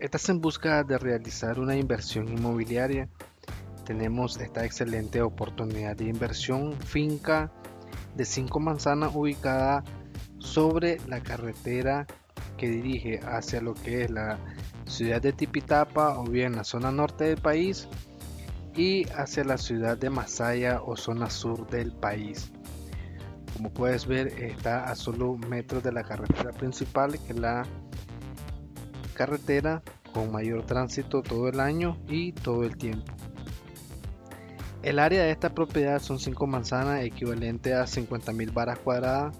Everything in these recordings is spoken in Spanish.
¿Estás en busca de realizar una inversión inmobiliaria? Tenemos esta excelente oportunidad de inversión finca de 5 manzanas ubicada sobre la carretera que dirige hacia lo que es la ciudad de Tipitapa o bien la zona norte del país y hacia la ciudad de Masaya o zona sur del país. Como puedes ver está a solo metros de la carretera principal que la carretera con mayor tránsito todo el año y todo el tiempo. El área de esta propiedad son 5 manzanas equivalente a 50.000 varas cuadradas.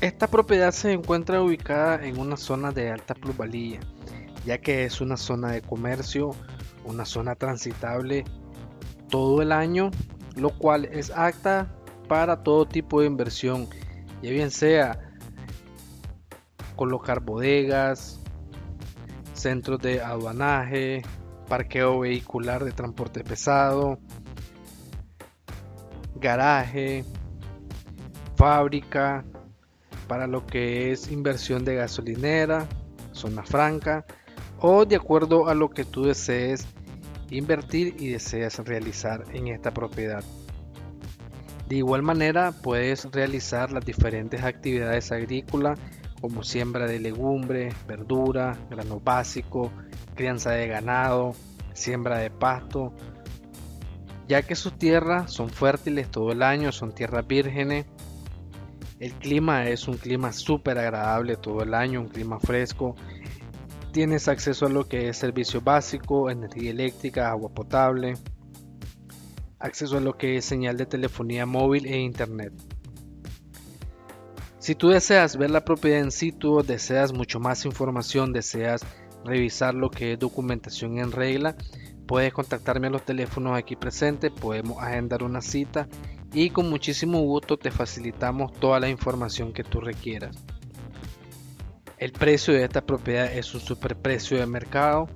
Esta propiedad se encuentra ubicada en una zona de alta plusvalía, ya que es una zona de comercio, una zona transitable todo el año, lo cual es apta para todo tipo de inversión, ya bien sea colocar bodegas, centros de aduanaje, parqueo vehicular de transporte pesado, garaje, fábrica, para lo que es inversión de gasolinera, zona franca o de acuerdo a lo que tú desees invertir y deseas realizar en esta propiedad. De igual manera puedes realizar las diferentes actividades agrícolas como siembra de legumbre, verdura, grano básico, crianza de ganado, siembra de pasto, ya que sus tierras son fértiles todo el año, son tierras vírgenes. El clima es un clima súper agradable todo el año, un clima fresco. Tienes acceso a lo que es servicio básico, energía eléctrica, agua potable, acceso a lo que es señal de telefonía móvil e internet. Si tú deseas ver la propiedad en situ, deseas mucho más información, deseas revisar lo que es documentación en regla, puedes contactarme a los teléfonos aquí presentes, podemos agendar una cita y con muchísimo gusto te facilitamos toda la información que tú requieras. El precio de esta propiedad es un superprecio de mercado.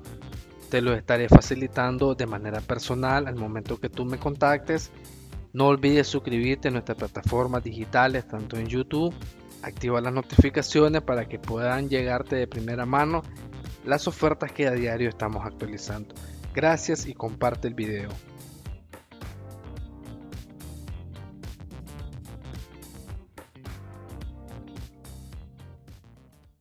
Te lo estaré facilitando de manera personal al momento que tú me contactes. No olvides suscribirte a nuestras plataformas digitales, tanto en YouTube. Activa las notificaciones para que puedan llegarte de primera mano las ofertas que a diario estamos actualizando. Gracias y comparte el video.